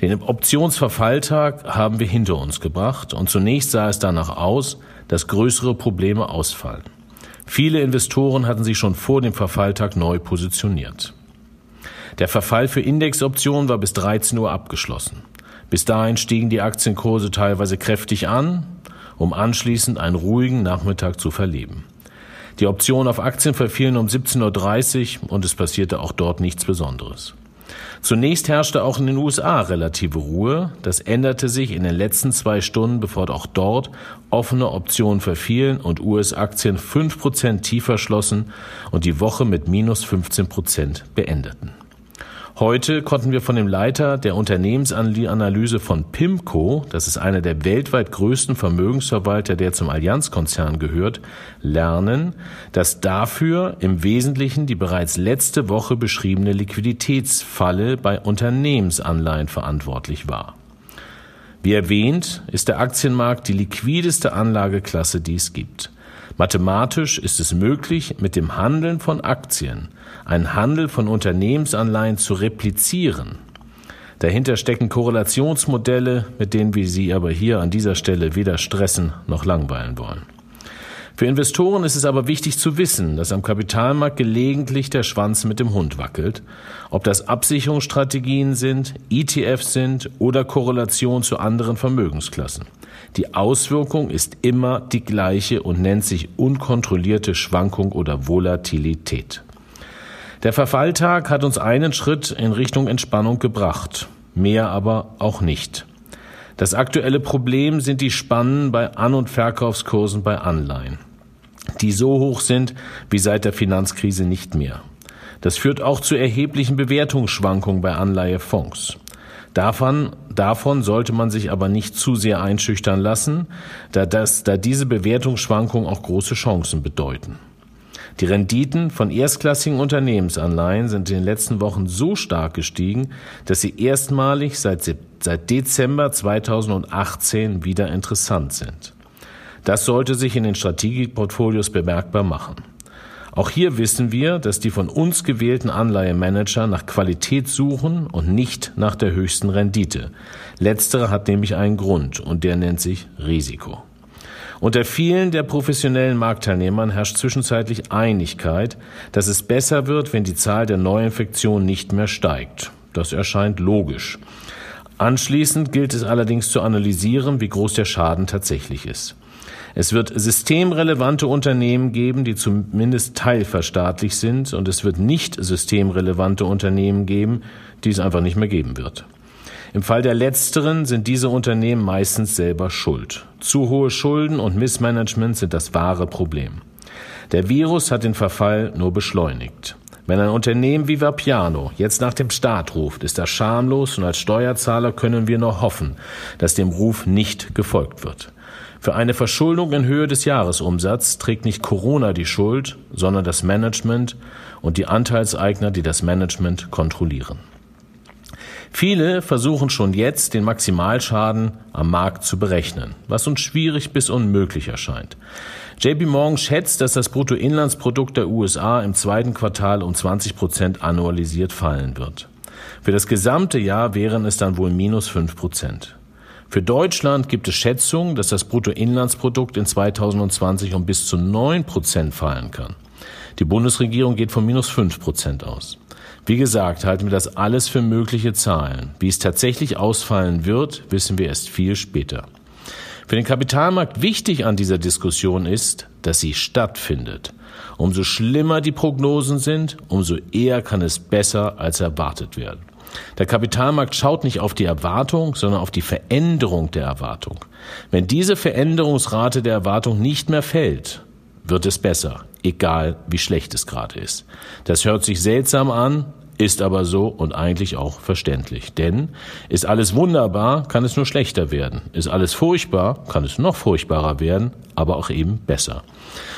Den Optionsverfalltag haben wir hinter uns gebracht und zunächst sah es danach aus, dass größere Probleme ausfallen. Viele Investoren hatten sich schon vor dem Verfalltag neu positioniert. Der Verfall für Indexoptionen war bis 13 Uhr abgeschlossen. Bis dahin stiegen die Aktienkurse teilweise kräftig an, um anschließend einen ruhigen Nachmittag zu verleben. Die Optionen auf Aktien verfielen um 17.30 Uhr und es passierte auch dort nichts Besonderes. Zunächst herrschte auch in den USA relative Ruhe. Das änderte sich in den letzten zwei Stunden, bevor auch dort offene Optionen verfielen und US-Aktien fünf Prozent tiefer schlossen und die Woche mit minus 15 Prozent beendeten. Heute konnten wir von dem Leiter der Unternehmensanalyse von PIMCO, das ist einer der weltweit größten Vermögensverwalter, der zum Allianzkonzern gehört, lernen, dass dafür im Wesentlichen die bereits letzte Woche beschriebene Liquiditätsfalle bei Unternehmensanleihen verantwortlich war. Wie erwähnt, ist der Aktienmarkt die liquideste Anlageklasse, die es gibt. Mathematisch ist es möglich, mit dem Handeln von Aktien einen Handel von Unternehmensanleihen zu replizieren. Dahinter stecken Korrelationsmodelle, mit denen wir Sie aber hier an dieser Stelle weder stressen noch langweilen wollen. Für Investoren ist es aber wichtig zu wissen, dass am Kapitalmarkt gelegentlich der Schwanz mit dem Hund wackelt, ob das Absicherungsstrategien sind, ETFs sind oder Korrelation zu anderen Vermögensklassen. Die Auswirkung ist immer die gleiche und nennt sich unkontrollierte Schwankung oder Volatilität. Der Verfalltag hat uns einen Schritt in Richtung Entspannung gebracht, mehr aber auch nicht. Das aktuelle Problem sind die Spannen bei An- und Verkaufskursen bei Anleihen, die so hoch sind wie seit der Finanzkrise nicht mehr. Das führt auch zu erheblichen Bewertungsschwankungen bei Anleihefonds. Davon, davon sollte man sich aber nicht zu sehr einschüchtern lassen, da, das, da diese Bewertungsschwankungen auch große Chancen bedeuten. Die Renditen von erstklassigen Unternehmensanleihen sind in den letzten Wochen so stark gestiegen, dass sie erstmalig seit, seit Dezember 2018 wieder interessant sind. Das sollte sich in den Strategieportfolios bemerkbar machen. Auch hier wissen wir, dass die von uns gewählten Anleihemanager nach Qualität suchen und nicht nach der höchsten Rendite. Letztere hat nämlich einen Grund und der nennt sich Risiko. Unter vielen der professionellen Marktteilnehmern herrscht zwischenzeitlich Einigkeit, dass es besser wird, wenn die Zahl der Neuinfektionen nicht mehr steigt. Das erscheint logisch. Anschließend gilt es allerdings zu analysieren, wie groß der Schaden tatsächlich ist. Es wird systemrelevante Unternehmen geben, die zumindest teilverstaatlich sind, und es wird nicht systemrelevante Unternehmen geben, die es einfach nicht mehr geben wird. Im Fall der letzteren sind diese Unternehmen meistens selber schuld. Zu hohe Schulden und Missmanagement sind das wahre Problem. Der Virus hat den Verfall nur beschleunigt. Wenn ein Unternehmen wie Vapiano jetzt nach dem Staat ruft, ist das schamlos und als Steuerzahler können wir nur hoffen, dass dem Ruf nicht gefolgt wird. Für eine Verschuldung in Höhe des Jahresumsatzes trägt nicht Corona die Schuld, sondern das Management und die Anteilseigner, die das Management kontrollieren. Viele versuchen schon jetzt, den Maximalschaden am Markt zu berechnen, was uns schwierig bis unmöglich erscheint. JP Morgan schätzt, dass das Bruttoinlandsprodukt der USA im zweiten Quartal um 20 Prozent annualisiert fallen wird. Für das gesamte Jahr wären es dann wohl minus 5 Prozent. Für Deutschland gibt es Schätzungen, dass das Bruttoinlandsprodukt in 2020 um bis zu 9 Prozent fallen kann. Die Bundesregierung geht von minus 5 Prozent aus. Wie gesagt, halten wir das alles für mögliche Zahlen. Wie es tatsächlich ausfallen wird, wissen wir erst viel später. Für den Kapitalmarkt wichtig an dieser Diskussion ist, dass sie stattfindet. Umso schlimmer die Prognosen sind, umso eher kann es besser als erwartet werden. Der Kapitalmarkt schaut nicht auf die Erwartung, sondern auf die Veränderung der Erwartung. Wenn diese Veränderungsrate der Erwartung nicht mehr fällt, wird es besser, egal wie schlecht es gerade ist. Das hört sich seltsam an, Ist aber so und eigentlich auch verständlich. Denn ist alles wunderbar, kann es nur schlechter werden. Ist alles furchtbar, kann es noch furchtbarer werden, aber auch eben besser.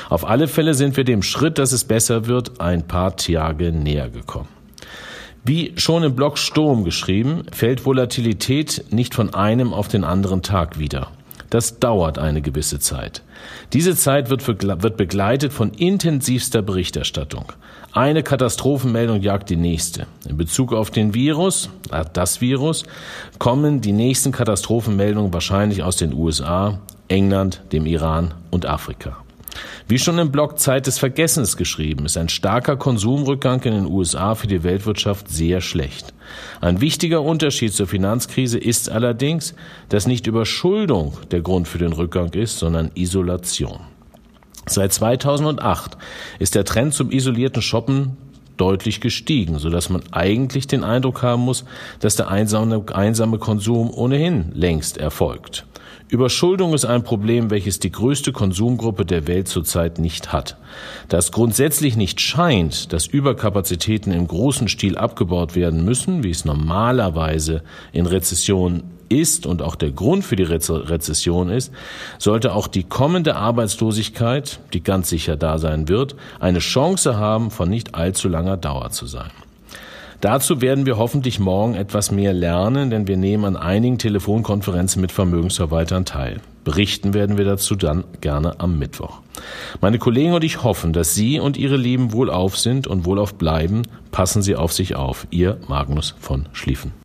Auf alle Fälle sind wir dem Schritt, dass es besser wird, ein paar Tage näher gekommen. Wie schon im Blog Sturm geschrieben, fällt Volatilität nicht von einem auf den anderen Tag wieder. Das dauert eine gewisse Zeit. Diese Zeit wird, wird begleitet von intensivster Berichterstattung. Eine Katastrophenmeldung jagt die nächste. In Bezug auf den Virus, äh, das Virus, kommen die nächsten Katastrophenmeldungen wahrscheinlich aus den USA, England, dem Iran und Afrika. Wie schon im Blog Zeit des Vergessens geschrieben, ist ein starker Konsumrückgang in den USA für die Weltwirtschaft sehr schlecht. Ein wichtiger Unterschied zur Finanzkrise ist allerdings, dass nicht Überschuldung der Grund für den Rückgang ist, sondern Isolation. Seit 2008 ist der Trend zum isolierten Shoppen deutlich gestiegen, so dass man eigentlich den Eindruck haben muss, dass der einsame, einsame Konsum ohnehin längst erfolgt. Überschuldung ist ein Problem, welches die größte Konsumgruppe der Welt zurzeit nicht hat. Da es grundsätzlich nicht scheint, dass Überkapazitäten im großen Stil abgebaut werden müssen, wie es normalerweise in Rezessionen ist und auch der Grund für die Rezession ist, sollte auch die kommende Arbeitslosigkeit, die ganz sicher da sein wird, eine Chance haben, von nicht allzu langer Dauer zu sein. Dazu werden wir hoffentlich morgen etwas mehr lernen, denn wir nehmen an einigen Telefonkonferenzen mit Vermögensverwaltern teil. Berichten werden wir dazu dann gerne am Mittwoch. Meine Kollegen und ich hoffen, dass Sie und Ihre Lieben wohlauf sind und wohlauf bleiben. Passen Sie auf sich auf. Ihr Magnus von Schlieffen.